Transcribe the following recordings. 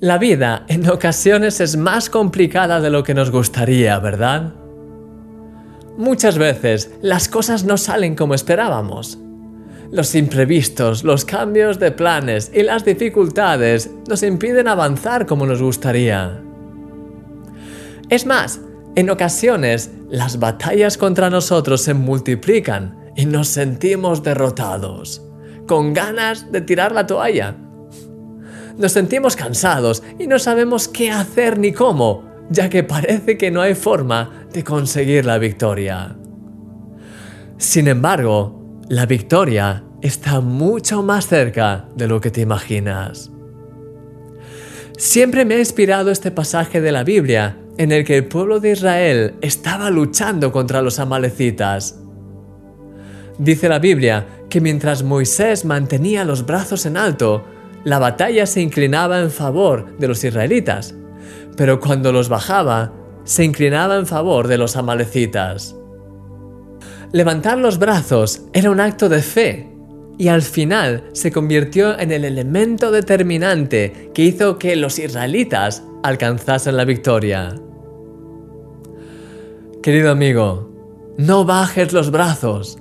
La vida en ocasiones es más complicada de lo que nos gustaría, ¿verdad? Muchas veces las cosas no salen como esperábamos. Los imprevistos, los cambios de planes y las dificultades nos impiden avanzar como nos gustaría. Es más, en ocasiones las batallas contra nosotros se multiplican y nos sentimos derrotados, con ganas de tirar la toalla nos sentimos cansados y no sabemos qué hacer ni cómo, ya que parece que no hay forma de conseguir la victoria. Sin embargo, la victoria está mucho más cerca de lo que te imaginas. Siempre me ha inspirado este pasaje de la Biblia en el que el pueblo de Israel estaba luchando contra los amalecitas. Dice la Biblia que mientras Moisés mantenía los brazos en alto, la batalla se inclinaba en favor de los israelitas, pero cuando los bajaba, se inclinaba en favor de los amalecitas. Levantar los brazos era un acto de fe y al final se convirtió en el elemento determinante que hizo que los israelitas alcanzasen la victoria. Querido amigo, no bajes los brazos,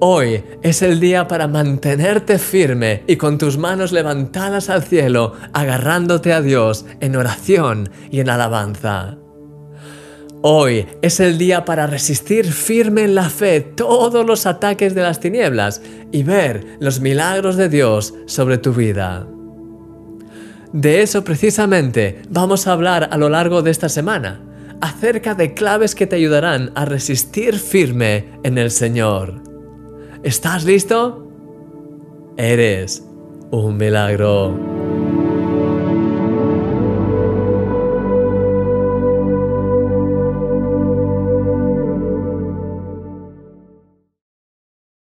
Hoy es el día para mantenerte firme y con tus manos levantadas al cielo, agarrándote a Dios en oración y en alabanza. Hoy es el día para resistir firme en la fe todos los ataques de las tinieblas y ver los milagros de Dios sobre tu vida. De eso precisamente vamos a hablar a lo largo de esta semana, acerca de claves que te ayudarán a resistir firme en el Señor. ¿Estás listo? Eres un milagro.